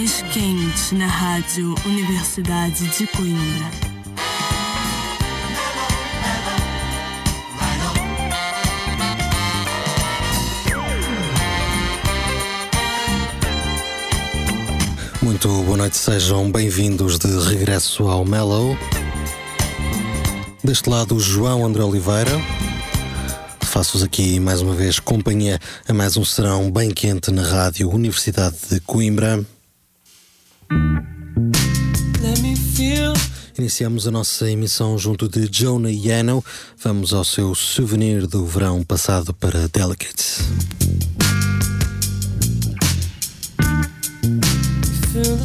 mais quente na rádio Universidade de Coimbra. Muito boa noite, sejam bem-vindos de regresso ao Mellow. Deste lado, João André Oliveira. Faço-vos aqui mais uma vez companhia a mais um serão bem quente na rádio Universidade de Coimbra. Iniciamos a nossa emissão junto de Jonah Yano. Vamos ao seu souvenir do verão passado para Delicates. Feel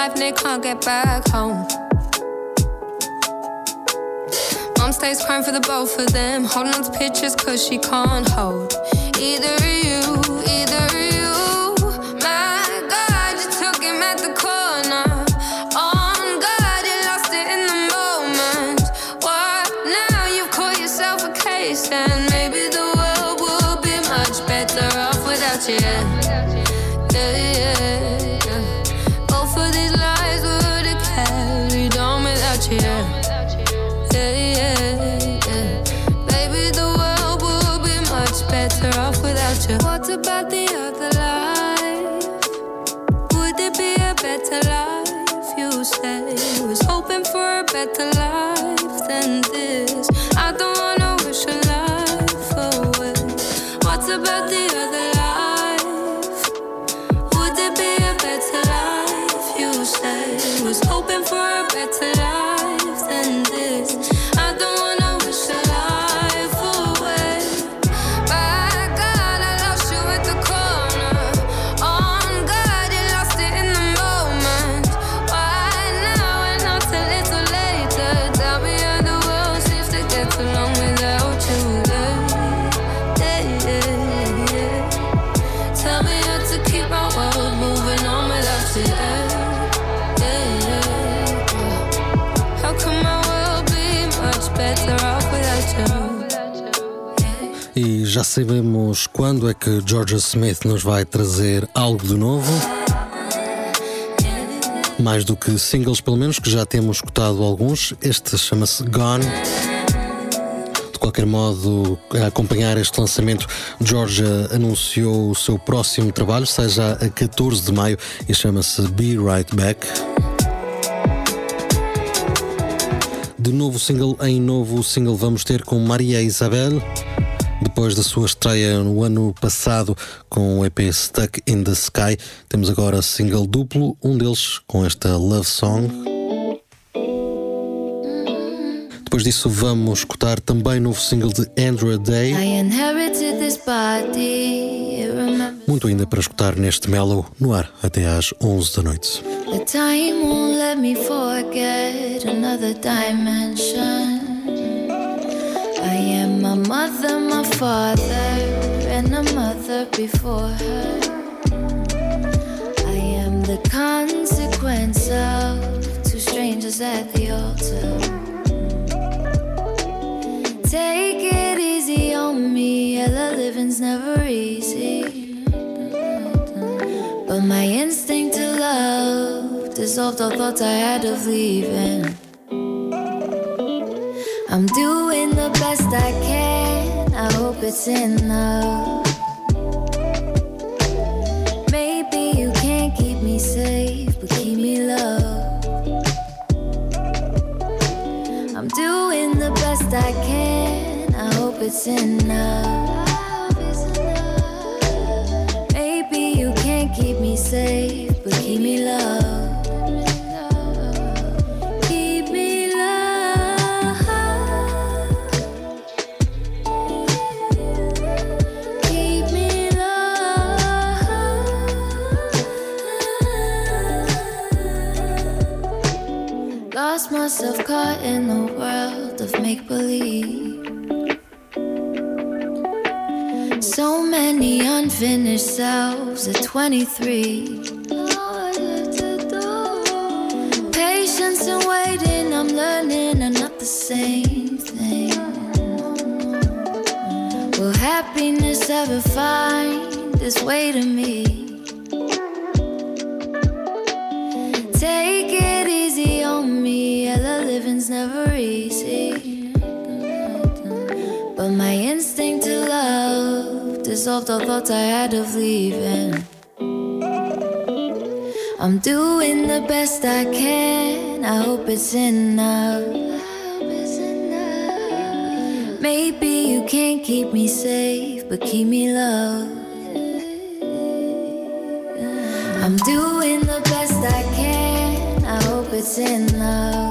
life and they can't get back home. Mom stays crying for the both of them, holding on to pictures cause she can't hold. Either of you, to já sabemos quando é que Georgia Smith nos vai trazer algo de novo. Mais do que singles, pelo menos, que já temos escutado alguns. Este chama-se Gone. De qualquer modo, a acompanhar este lançamento, Georgia anunciou o seu próximo trabalho, seja a 14 de maio, e chama-se Be Right Back. De novo single em novo single, vamos ter com Maria Isabel depois da sua estreia no ano passado com o EP Stuck in the Sky, temos agora single duplo, um deles com esta Love Song. Depois disso, vamos escutar também novo single de Andrew Day. Muito ainda para escutar neste Mellow no ar até às 11 da noite. The time won't let me forget another dimension. Mother, my father, and a mother before her. I am the consequence of two strangers at the altar. Take it easy on me, yeah, living's never easy. But my instinct to love dissolved all thoughts I had of leaving. I'm doing the best I can. I hope it's enough. Maybe you can't keep me safe, but keep me love. I'm doing the best I can. I hope it's enough. Maybe you can't keep me safe, but keep me love. Myself caught in the world of make believe. So many unfinished selves at 23. Patience and waiting, I'm learning are not the same thing. Will happiness ever find its way to me? Never easy. But my instinct to love dissolved all thoughts I had of leaving. I'm doing the best I can. I hope it's enough. Maybe you can't keep me safe, but keep me loved. I'm doing the best I can. I hope it's enough.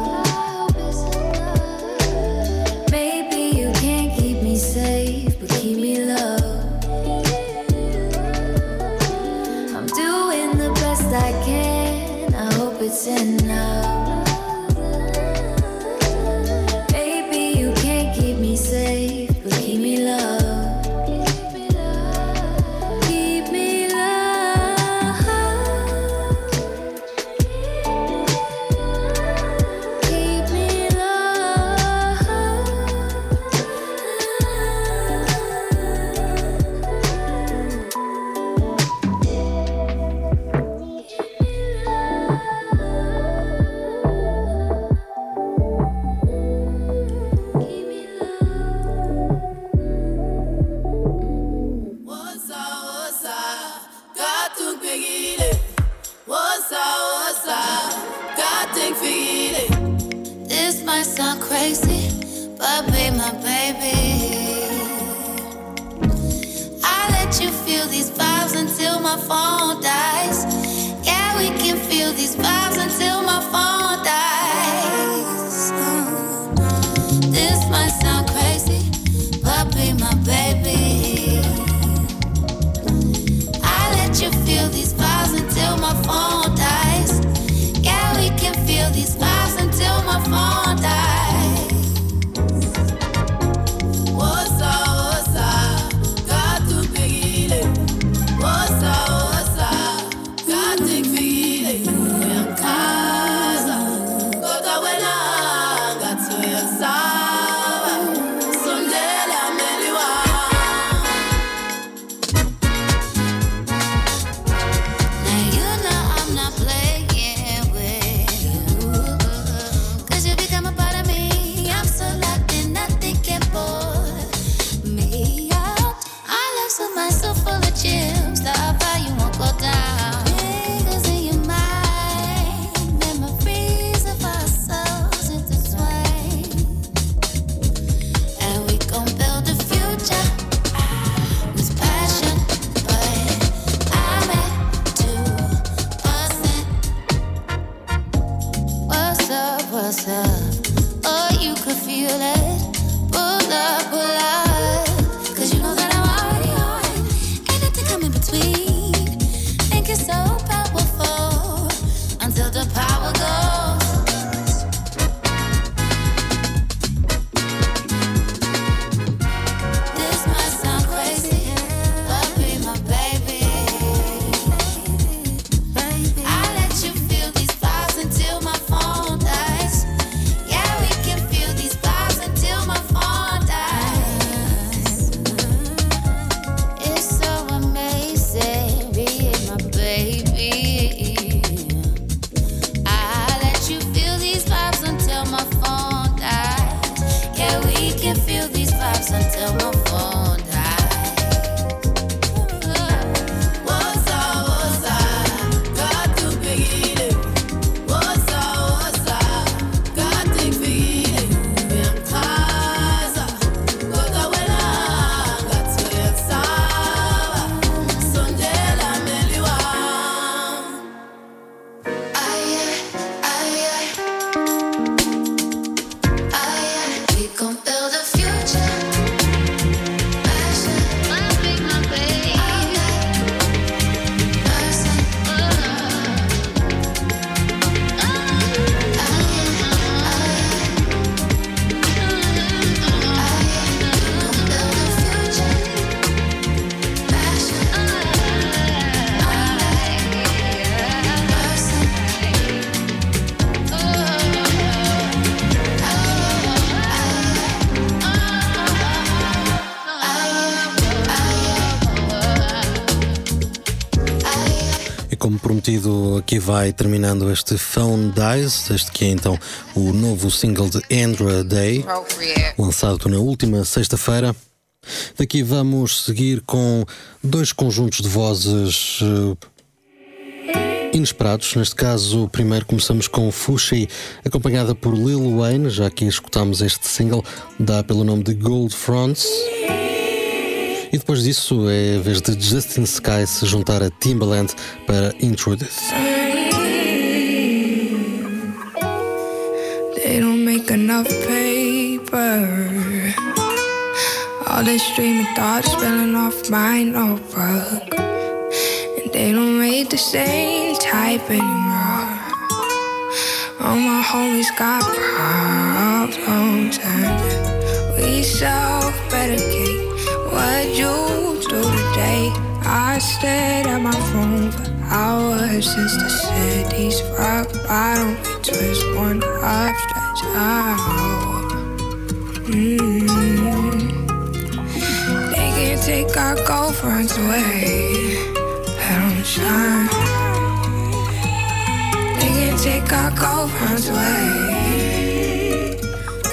Vai terminando este Phone Dies, este que é então o novo single de Andra Day, lançado na última sexta-feira. Daqui vamos seguir com dois conjuntos de vozes uh, inesperados. Neste caso, primeiro começamos com Fushi, acompanhada por Lil Wayne, já que escutamos este single, dá pelo nome de Gold Fronts. E depois disso é a vez de Justin Sky se juntar a Timbaland para Introduce. Paper. All this streaming thoughts spilling off my notebook. And they don't make the same type anymore. All my homies got problems and we self-medicate. What you do today? I stared at my phone for hours since the city's rock bottom. We twist one after out. They can't take our girlfriends away. Let them shine. They can't take our girlfriends away.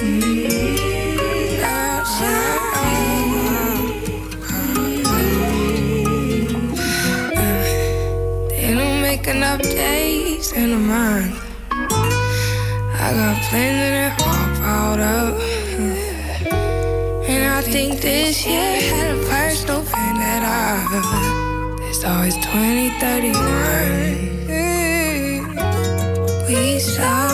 Mm. They don't make enough days in a month. I got plans and they're all piled up. Think this year had a personal vendetta. It's always 2039. We so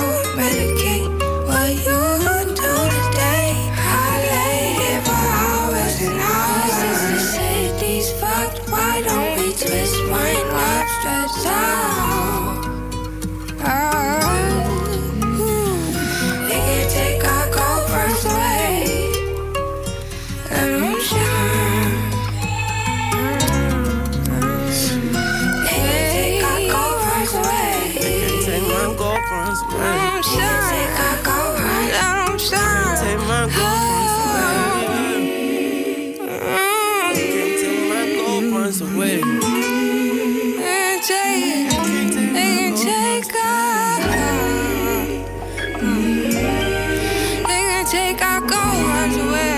take our girlfriends away.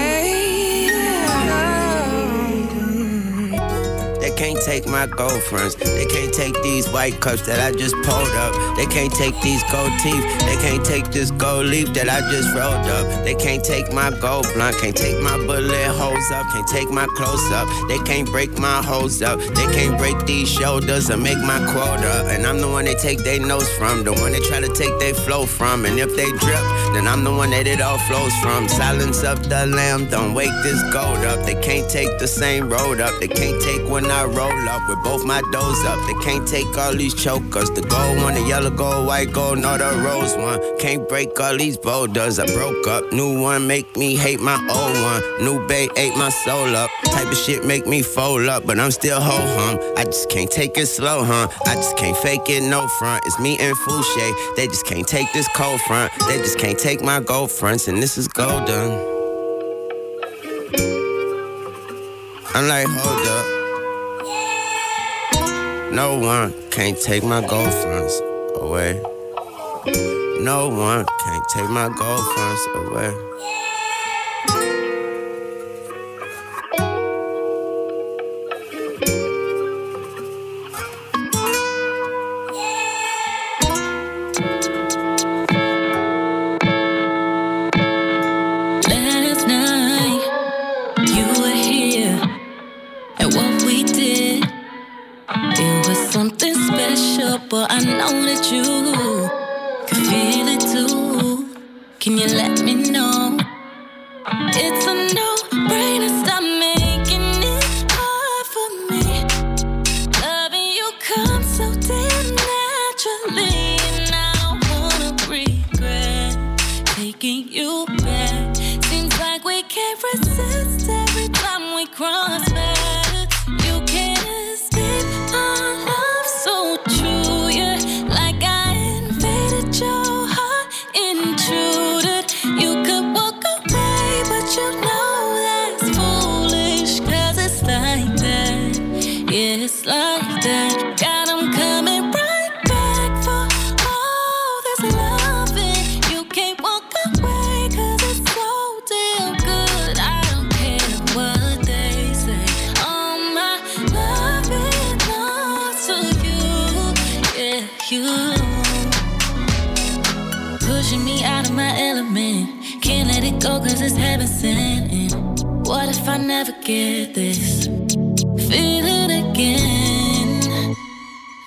Can't take my gold girlfriends. They can't take these white cups that I just pulled up. They can't take these gold teeth. They can't take this gold leaf that I just rolled up. They can't take my gold blunt. Can't take my bullet holes up. Can't take my close up. They can't break my hoes up. They can't break these shoulders or make my quota. And I'm the one they take their nose from. The one they try to take their flow from. And if they drip, then I'm the one that it all flows from. Silence up the lamb. Don't wake this gold up. They can't take the same road up. They can't take when I roll up with both my doors up. They can't take all these chokers. The gold one, the yellow gold, white gold, no the rose one. Can't break all these boulders. I broke up. New one make me hate my old one. New bay ate my soul up. Type of shit make me fold up, but I'm still ho hum. I just can't take it slow, huh? I just can't fake it no front. It's me and Fousheé. They just can't take this cold front. They just can't take my gold fronts, and this is golden. I'm like, hold. No one can't take my gold away. No one can't take my gold away.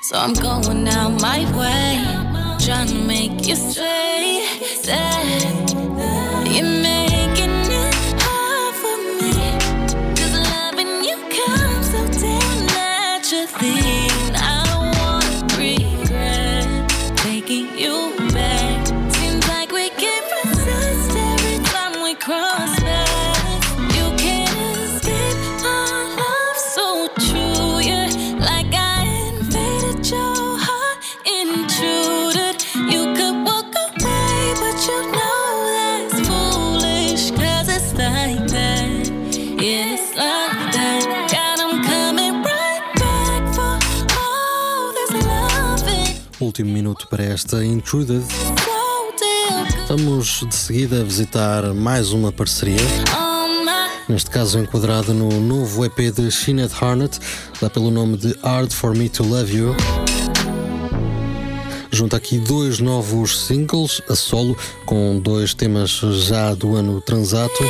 So I'm going último minuto para esta Intruded. Vamos de seguida visitar mais uma parceria. Neste caso enquadrada no novo EP de Sinead Harnett, dá pelo nome de Hard For Me To Love You. Junta aqui dois novos singles a solo, com dois temas já do ano transato.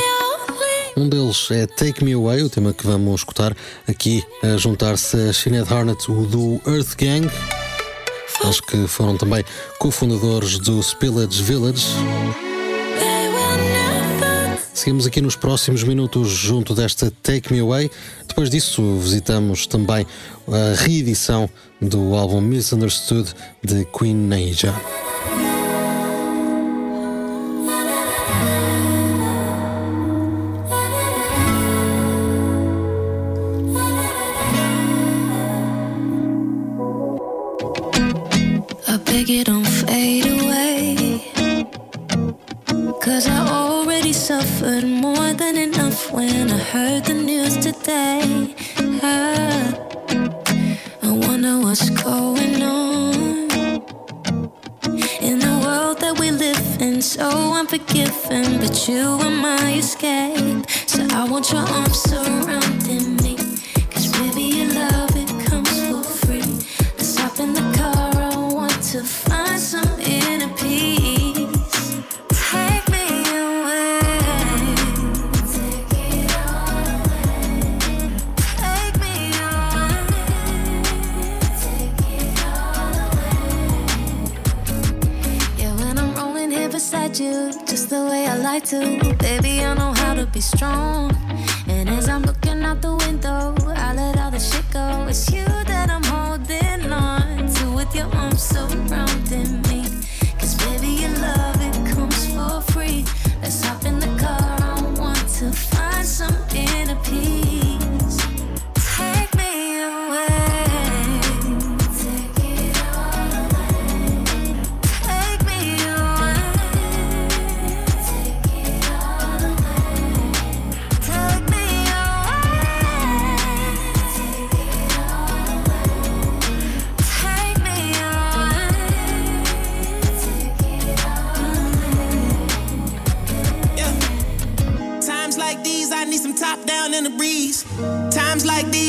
Um deles é Take Me Away, o tema que vamos escutar aqui a juntar-se a Sinead Harnett, o do Earth Gang eles que foram também cofundadores do Spillage Village. Seguimos aqui nos próximos minutos junto desta Take Me Away. Depois disso, visitamos também a reedição do álbum Misunderstood de Queen Naija. when I heard the news today. I, I wonder what's going on in the world that we live in, so unforgiving. But you are my escape, so I want your arms surrounding me. Cause baby, your love, it comes for free. Let's hop in the car, I want to fly. at you just the way I like to. Baby, I know how to be strong. And as I'm looking out the window, I let all the shit go. It's you that I'm holding on to with your arms surrounding me. Cause baby, your love, it comes for free. Let's hop in the car, I want to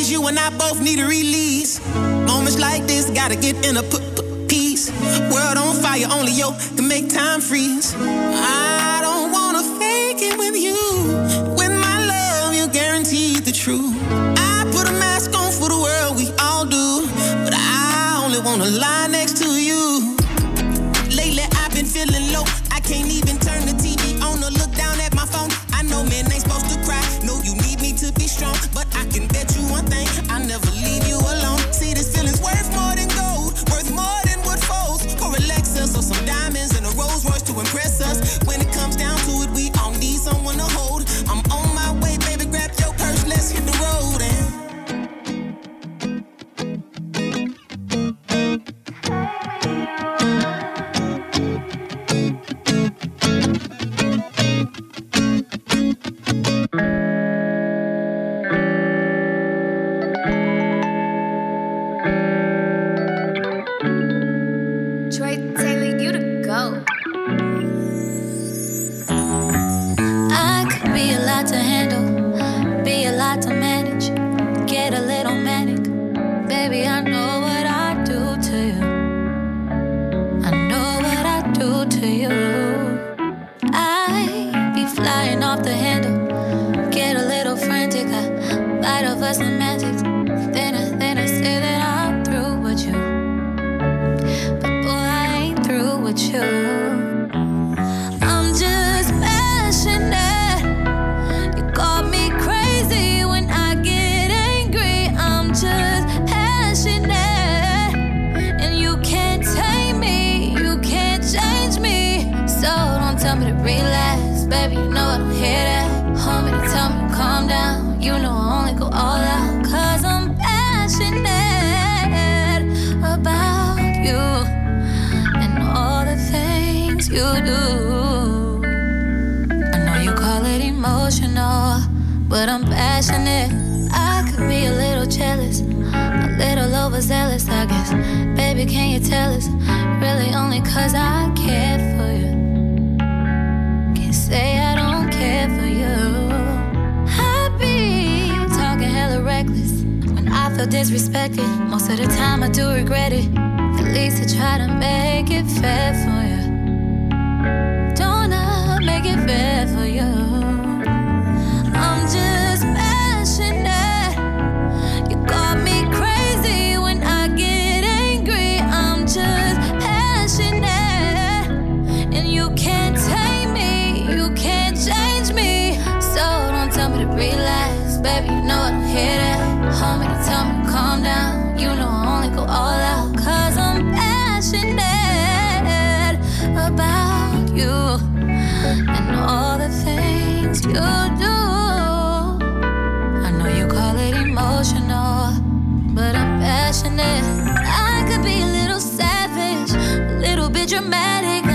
Cause you and I both need a release. Moments like this gotta get in a p- p- piece. World on fire, only yo can make time freeze. I don't wanna fake it with you. With my love, you guaranteed the truth. I put a mask on for the world, we all do. But I only wanna lie. Mesmo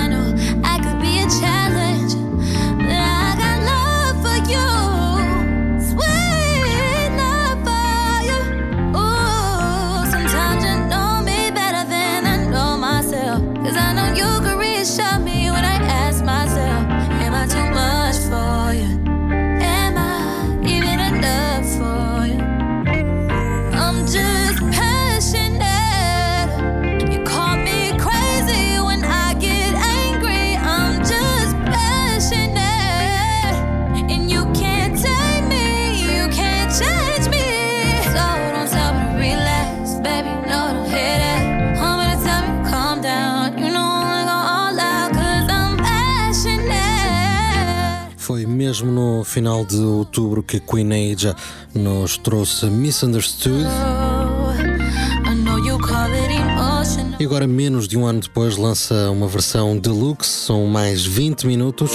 no final de outubro que Queen Aja nos trouxe Misunderstood. E agora, menos de um ano depois, lança uma versão deluxe, são mais 20 minutos.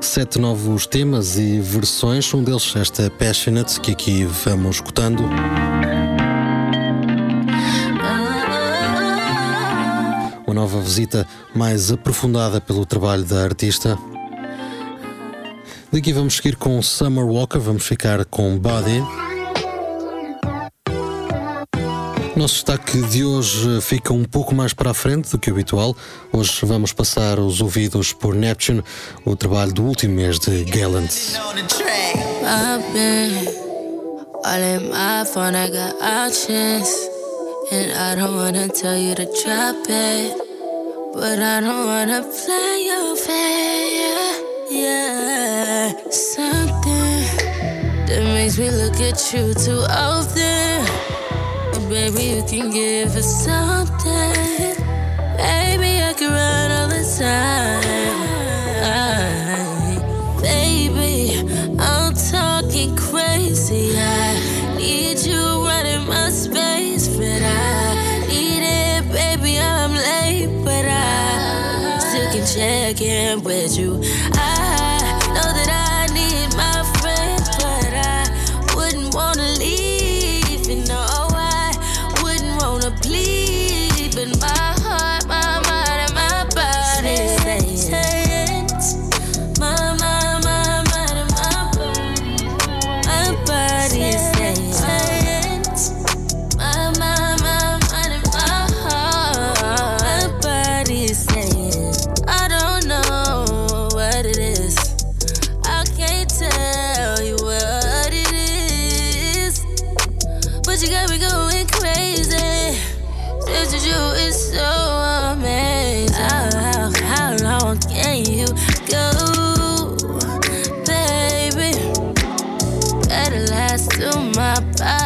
Sete novos temas e versões, um deles esta Passionate, que aqui vamos escutando. Uma nova visita mais aprofundada pelo trabalho da artista. Daqui vamos seguir com Summer Walker, vamos ficar com Body. Nosso destaque de hoje fica um pouco mais para a frente do que o habitual. Hoje vamos passar os ouvidos por Neptune, o trabalho do último mês de Gallant. But I don't wanna play your face. Yeah, something that makes me look at you too often. baby, you can give us something. Baby, I can run all the time. baby, I'm talking crazy. I need you running my space, but I need it, baby. I'm late, but I still can check in with you. to my body.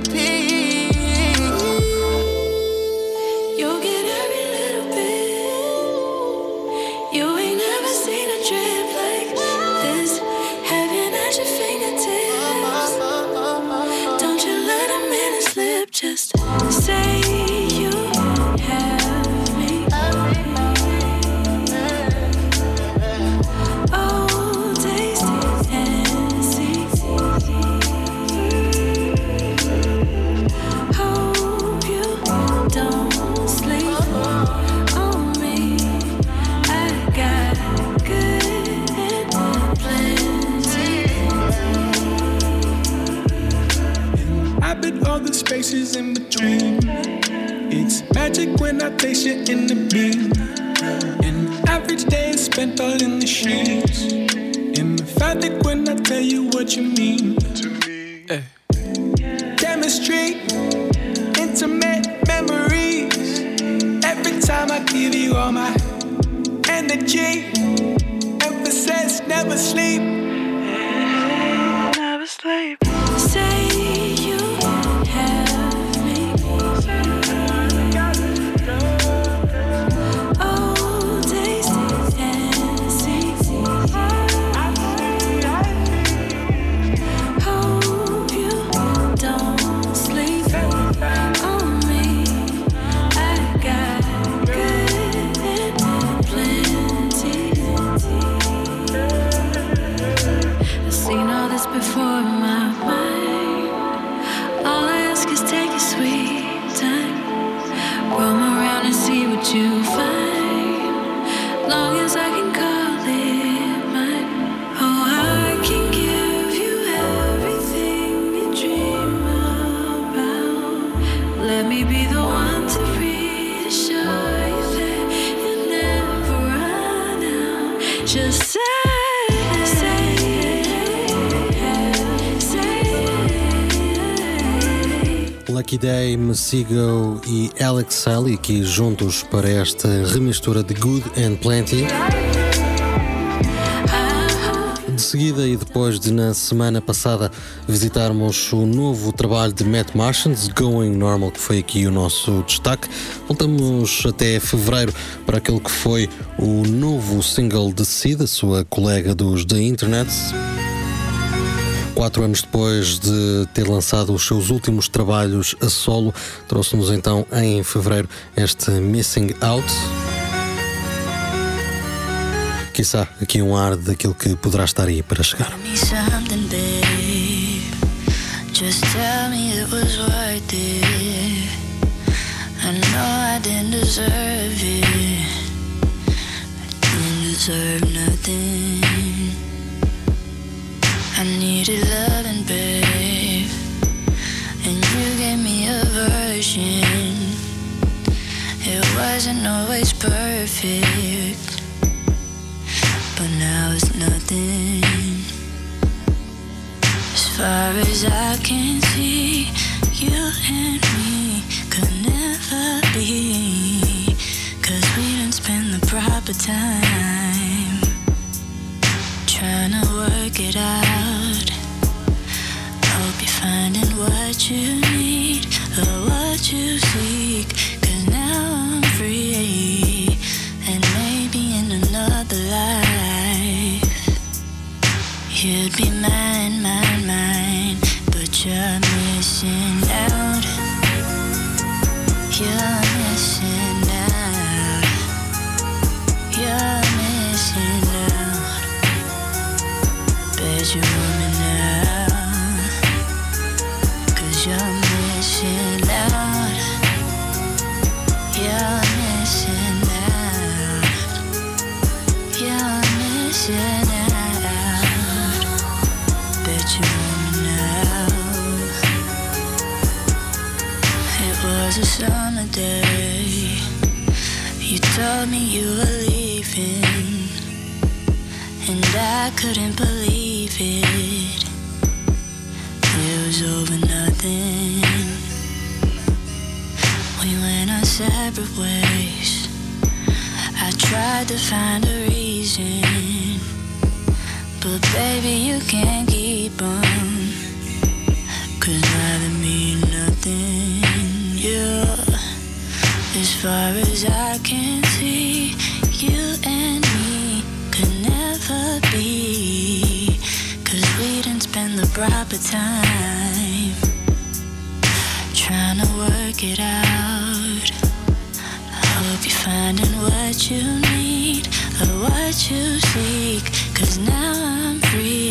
Repeat. Spaces in between. It's magic when I place you in the beam. An average day is spent all in the sheets. Emphatic when I tell you what you mean to me. Hey. Chemistry, intimate memories. Every time I give you all my energy, emphasis never sleep. Day, Messigo e Alex Sally aqui juntos para esta remistura de Good and Plenty. De seguida e depois de na semana passada visitarmos o novo trabalho de Matt Martians, Going Normal, que foi aqui o nosso destaque, voltamos até fevereiro para aquele que foi o novo single de Sid, a sua colega dos The Internet. Quatro anos depois de ter lançado os seus últimos trabalhos a solo, trouxe-nos então em fevereiro este Missing Out. Quizá aqui um ar daquilo que poderá estar aí para chegar. Just tell me it was worth it. I know I didn't deserve it. I didn't deserve nothing. I needed loving, babe. And you gave me a version. It wasn't always perfect. But now it's nothing. As far as I can see, you and me could never be. Cause we didn't spend the proper time it out. I'll be finding what you need or what you seek. Cause now I'm free, and maybe in another life, you'd be mine, told me you were leaving, and I couldn't believe it. It was over nothing. We went our separate ways. I tried to find a reason, but baby, you can't keep on. Cause mean nothing, yeah. As far as I can. in the proper time. Trying to work it out. I hope you're finding what you need or what you seek. Cause now I'm free.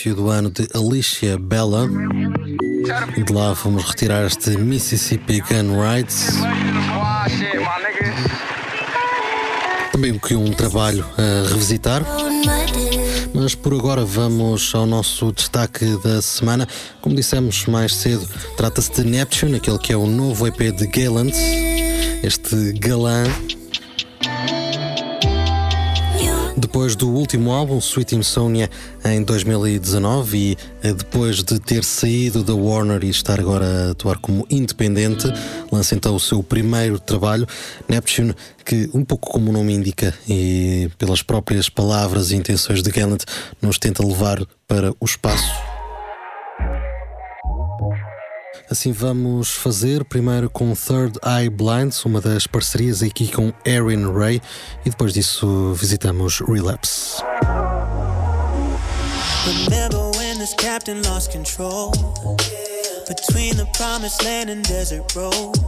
início do ano de Alicia Bella. De lá fomos retirar este Mississippi Gun Rights. Também que um trabalho a revisitar. Mas por agora vamos ao nosso destaque da semana. Como dissemos mais cedo, trata-se de Neptune, aquele que é o novo EP de Galant. Este galã depois do último álbum, Sweet Insomnia, em 2019, e eh, depois de ter saído da Warner e estar agora a atuar como independente, lança então o seu primeiro trabalho, Neptune, que, um pouco como o nome indica, e pelas próprias palavras e intenções de Gallant, nos tenta levar para o espaço Assim vamos fazer primeiro com Third Eye Blinds, uma das parcerias aqui com Erin Ray, e depois disso visitamos Relapse. Remember when this captain lost control between the promised land and desert road?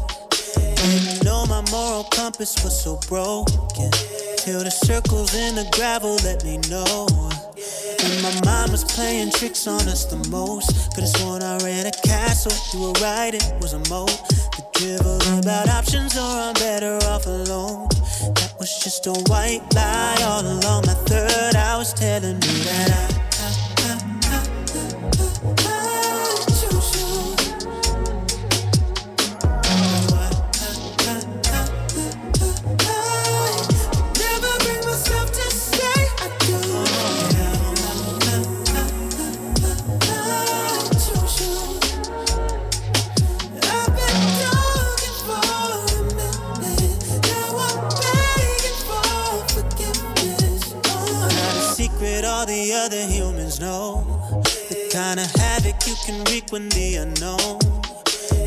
Know my moral compass was so broken till the circles in the gravel let me know. When my mind was playing tricks on us the most. Could've sworn I ran a castle. You were right, it was a moat. The drivel about options or I'm better off alone. That was just a white lie all along. My third eye was telling me that I other humans know the kind of havoc you can wreak when the unknown.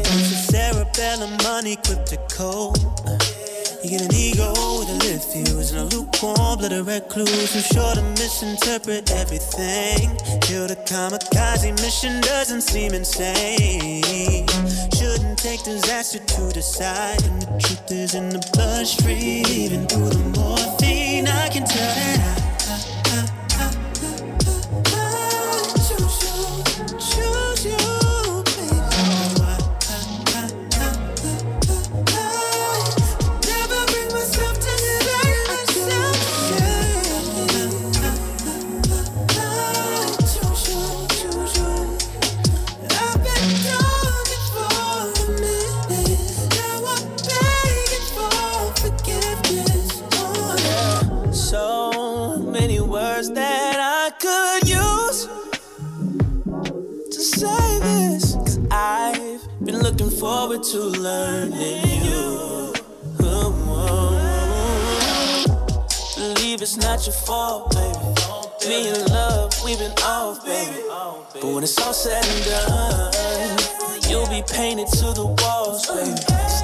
It's a cerebellum unequipped to cope. You get an ego with a lit fuse and a lukewarm blood of recluse who's sure to misinterpret everything. Till the kamikaze mission doesn't seem insane. Shouldn't take disaster to decide, and the truth is in the bloodstream. Even through the morphine, I can tell that I forward to learning you. Believe it's not your fault, baby. Me in love, we've been off, baby. But when it's all said and done, you'll be painted to the walls, baby.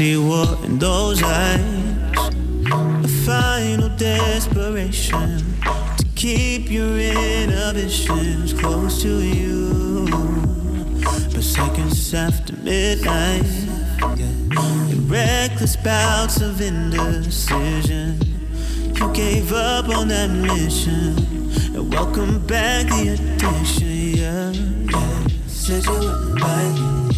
See what in those eyes, a final desperation to keep your inhibitions close to you. But seconds after midnight, in reckless bouts of indecision, you gave up on that mission and welcome back the addiction. Yeah, yeah. Said you wouldn't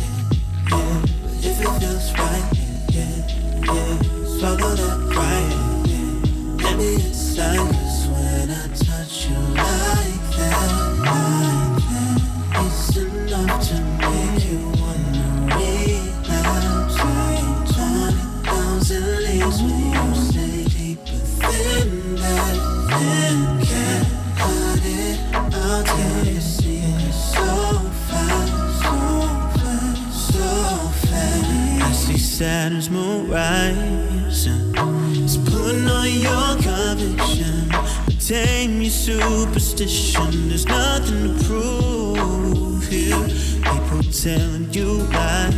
telling you lies,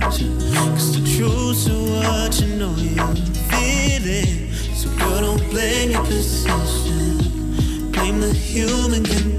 cause the truth's what you know you're feeling. So girl, don't blame your position, blame the human condition,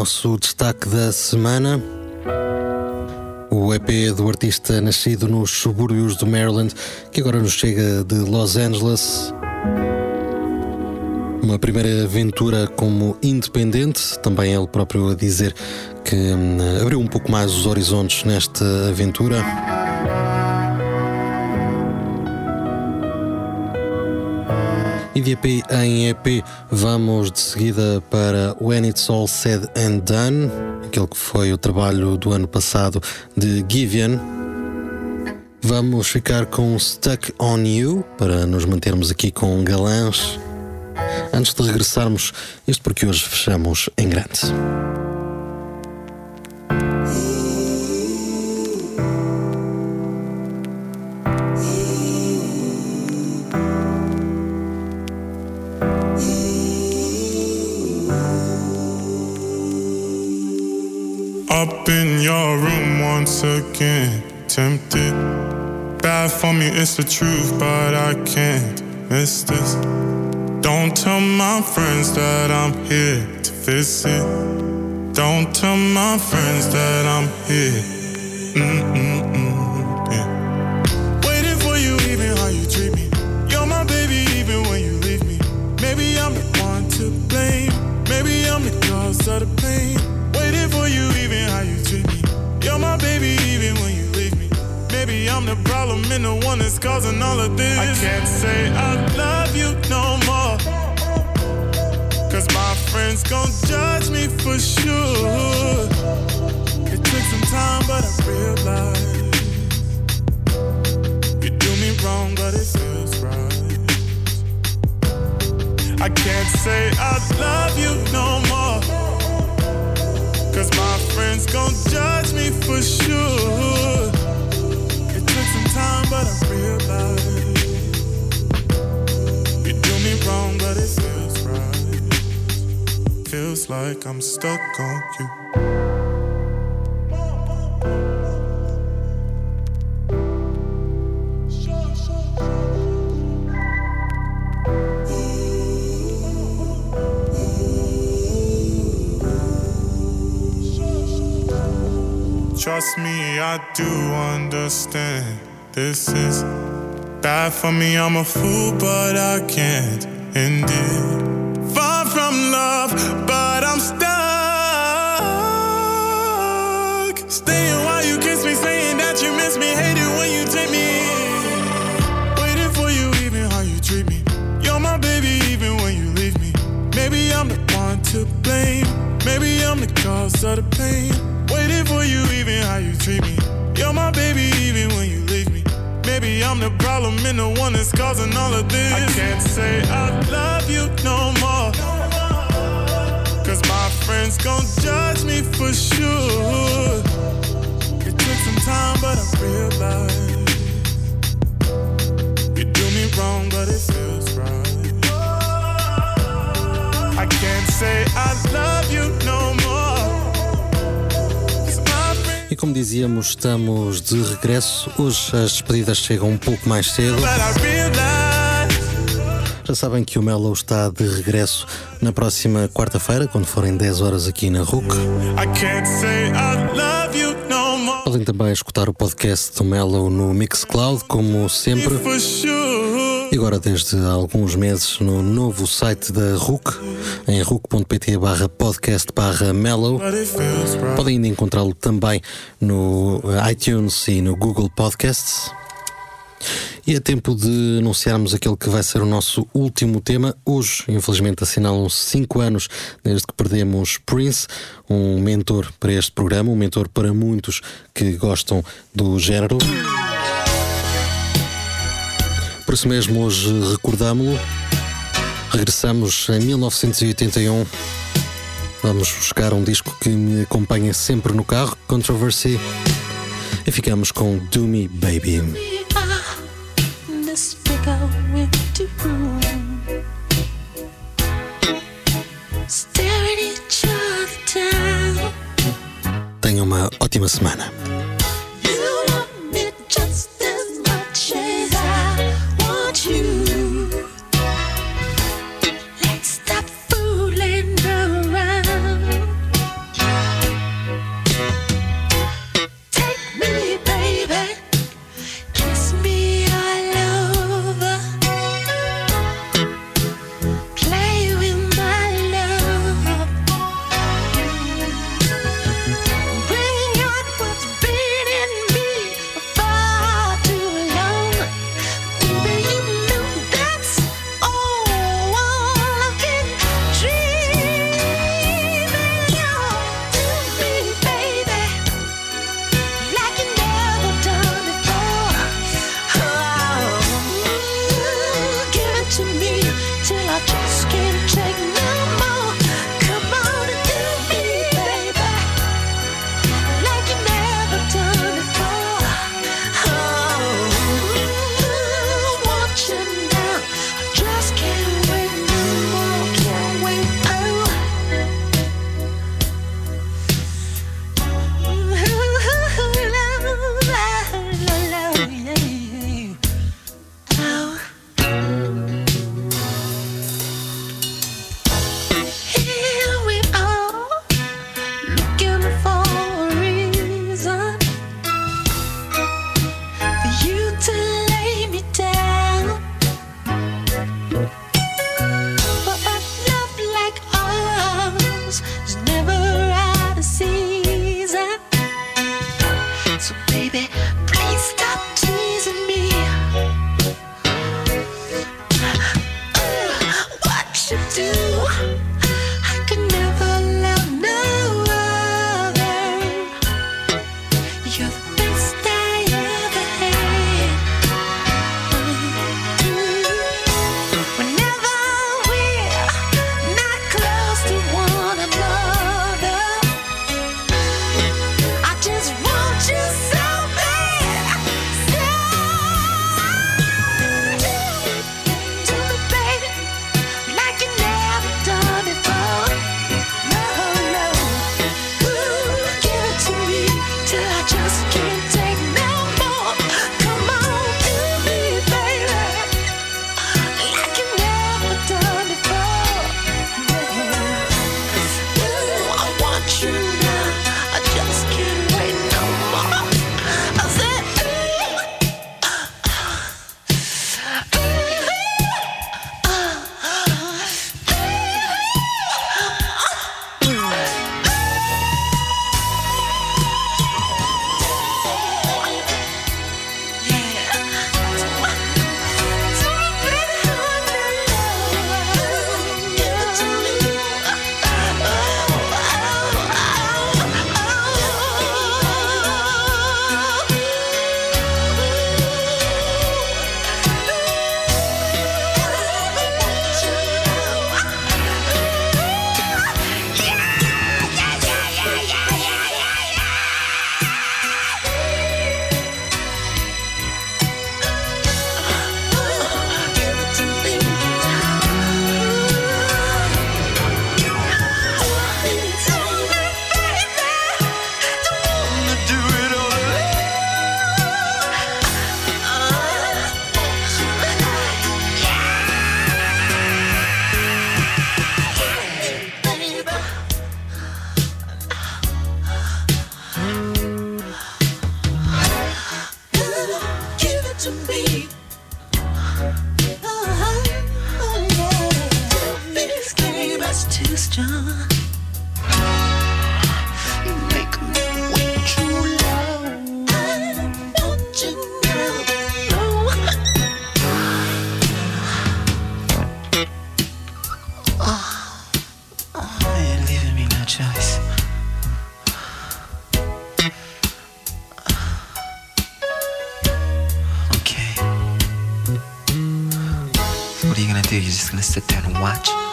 nosso destaque da semana. O EP do artista nascido nos subúrbios do Maryland, que agora nos chega de Los Angeles. Uma primeira aventura como independente, também ele próprio a dizer que hum, abriu um pouco mais os horizontes nesta aventura. E de EP em EP vamos de seguida para When It's All Said and Done, aquele que foi o trabalho do ano passado de Givian. Vamos ficar com Stuck on You para nos mantermos aqui com galãs. Antes de regressarmos, isto porque hoje fechamos em grande. Bad for me, it's the truth, but I can't miss this. Don't tell my friends that I'm here to visit. Don't tell my friends that I'm here. Mm-mm-mm, yeah. Waiting for you, even how you treat me. You're my baby, even when you leave me. Maybe I'm the one to blame. Maybe I'm the cause of the pain. Waiting for you, even how you treat me. You're my baby, I'm the problem and the one that's causing all of this. I can't say I love you no more. Cause my friends gon' judge me for sure. It took some time, but I realized you do me wrong, but it feels right. I can't say I love you no more. Cause my friends gon' judge me for sure. But I realized you do me wrong, but it feels right. Feels like I'm stuck on you. Trust me, I do understand. This is bad for me, I'm a fool, but I can't end it. Far from love, but I'm stuck. Staying while you kiss me, saying that you miss me, hate it when you take me. Waiting for you, even how you treat me. You're my baby, even when you leave me. Maybe I'm the one to blame. Maybe I'm the cause of the pain. Waiting for you, even how you treat me. You're my baby, even when you. Maybe I'm the problem and the one that's causing all of this. I can't say I love you no more. Cause my friends gon' judge me for sure. It took some time, but I realized you do me wrong, but it feels right. I can't say I love you no more. Como dizíamos, estamos de regresso. Hoje as despedidas chegam um pouco mais cedo. Já sabem que o Mellow está de regresso na próxima quarta-feira, quando forem 10 horas aqui na RUC. Podem também escutar o podcast do Mellow no Mixcloud, como sempre. E agora, desde alguns meses, no novo site da RUC, em ruc.pt barra podcast barra mellow. Podem ainda encontrá-lo também no iTunes e no Google Podcasts. E é tempo de anunciarmos aquele que vai ser o nosso último tema. Hoje, infelizmente, assinalam-se 5 anos desde que perdemos Prince, um mentor para este programa, um mentor para muitos que gostam do género. Por isso mesmo, hoje recordámo-lo. Regressamos em 1981. Vamos buscar um disco que me acompanha sempre no carro, Controversy. E ficamos com Do Me Baby. Tenha uma ótima semana. Sit there and watch.